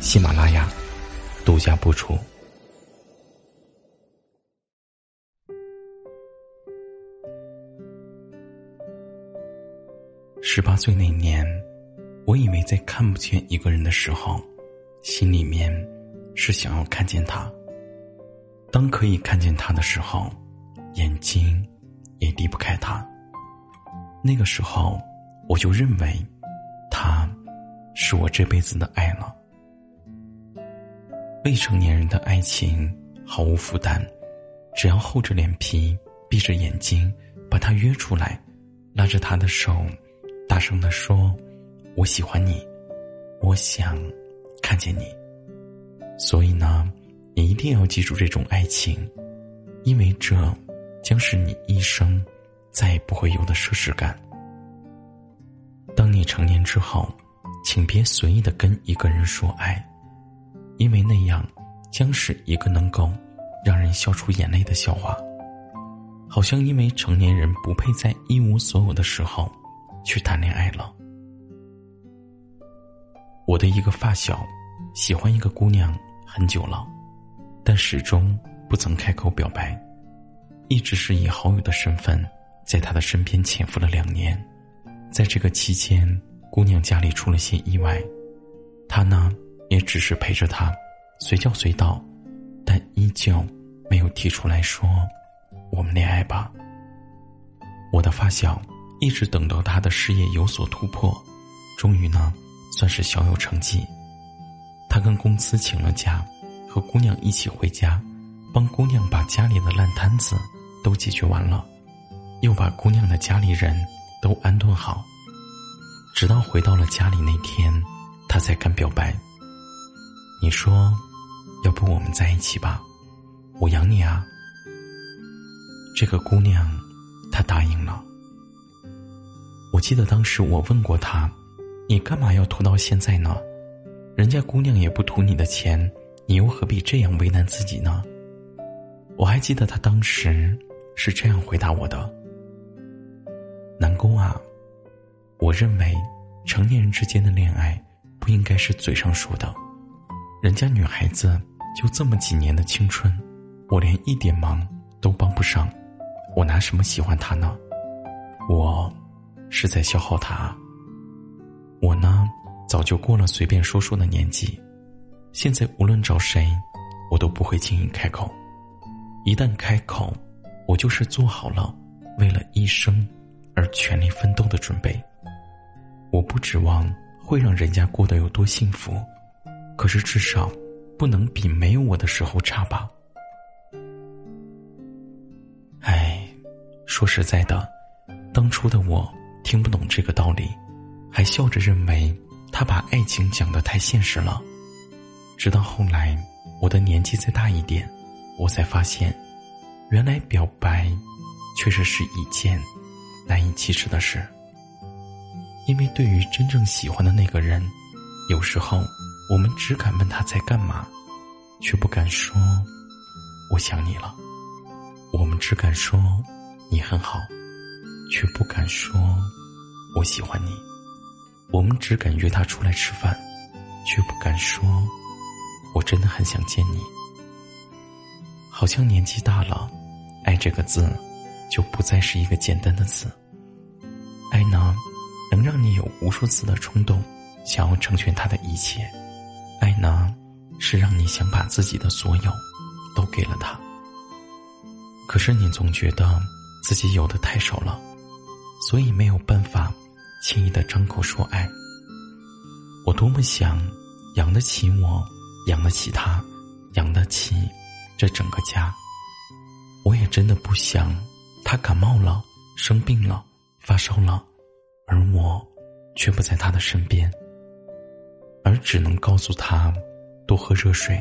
喜马拉雅独家播出。十八岁那年，我以为在看不见一个人的时候，心里面是想要看见他。当可以看见他的时候，眼睛也离不开他。那个时候，我就认为，他是我这辈子的爱了。未成年人的爱情毫无负担，只要厚着脸皮，闭着眼睛把他约出来，拉着他的手，大声的说：“我喜欢你，我想看见你。”所以呢，你一定要记住这种爱情，因为这将是你一生。再也不会有的奢侈感。当你成年之后，请别随意的跟一个人说爱，因为那样将是一个能够让人笑出眼泪的笑话。好像因为成年人不配在一无所有的时候去谈恋爱了。我的一个发小喜欢一个姑娘很久了，但始终不曾开口表白，一直是以好友的身份。在他的身边潜伏了两年，在这个期间，姑娘家里出了些意外，他呢也只是陪着他，随叫随到，但依旧没有提出来说我们恋爱吧。我的发小一直等到他的事业有所突破，终于呢算是小有成绩，他跟公司请了假，和姑娘一起回家，帮姑娘把家里的烂摊子都解决完了。又把姑娘的家里人都安顿好，直到回到了家里那天，他才敢表白。你说，要不我们在一起吧？我养你啊。这个姑娘，她答应了。我记得当时我问过她：“你干嘛要拖到现在呢？人家姑娘也不图你的钱，你又何必这样为难自己呢？”我还记得她当时是这样回答我的。南宫啊，我认为成年人之间的恋爱不应该是嘴上说的。人家女孩子就这么几年的青春，我连一点忙都帮不上，我拿什么喜欢她呢？我是在消耗她。我呢，早就过了随便说说的年纪，现在无论找谁，我都不会轻易开口。一旦开口，我就是做好了为了一生。而全力奋斗的准备，我不指望会让人家过得有多幸福，可是至少不能比没有我的时候差吧。哎，说实在的，当初的我听不懂这个道理，还笑着认为他把爱情讲得太现实了。直到后来，我的年纪再大一点，我才发现，原来表白，确实是一件。难以启齿的事，因为对于真正喜欢的那个人，有时候我们只敢问他在干嘛，却不敢说“我想你了”；我们只敢说“你很好”，却不敢说“我喜欢你”；我们只敢约他出来吃饭，却不敢说“我真的很想见你”。好像年纪大了，“爱”这个字。就不再是一个简单的词。爱呢，能让你有无数次的冲动，想要成全他的一切；爱呢，是让你想把自己的所有都给了他。可是你总觉得自己有的太少了，所以没有办法轻易的张口说爱。我多么想养得起我，养得起他，养得起这整个家。我也真的不想。他感冒了，生病了，发烧了，而我却不在他的身边，而只能告诉他多喝热水。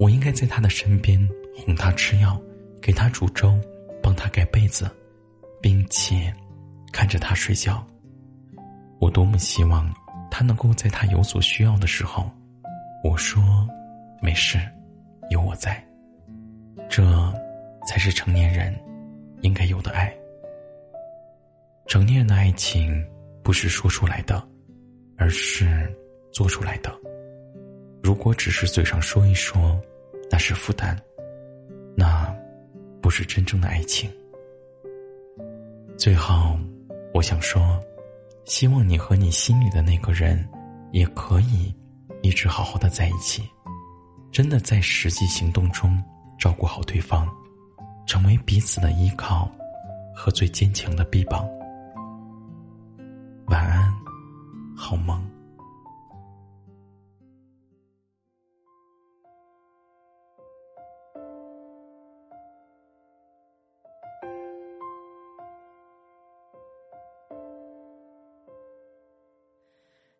我应该在他的身边哄他吃药，给他煮粥，帮他盖被子，并且看着他睡觉。我多么希望他能够在他有所需要的时候，我说没事，有我在。这才是成年人应该有的爱。成年人的爱情不是说出来的，而是做出来的。如果只是嘴上说一说，那是负担，那不是真正的爱情。最后，我想说，希望你和你心里的那个人，也可以一直好好的在一起，真的在实际行动中照顾好对方，成为彼此的依靠和最坚强的臂膀。晚安，好梦。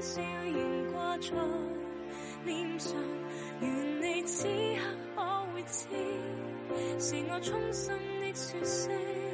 笑仍挂在脸上，愿你此刻可会知，是我衷心的说声。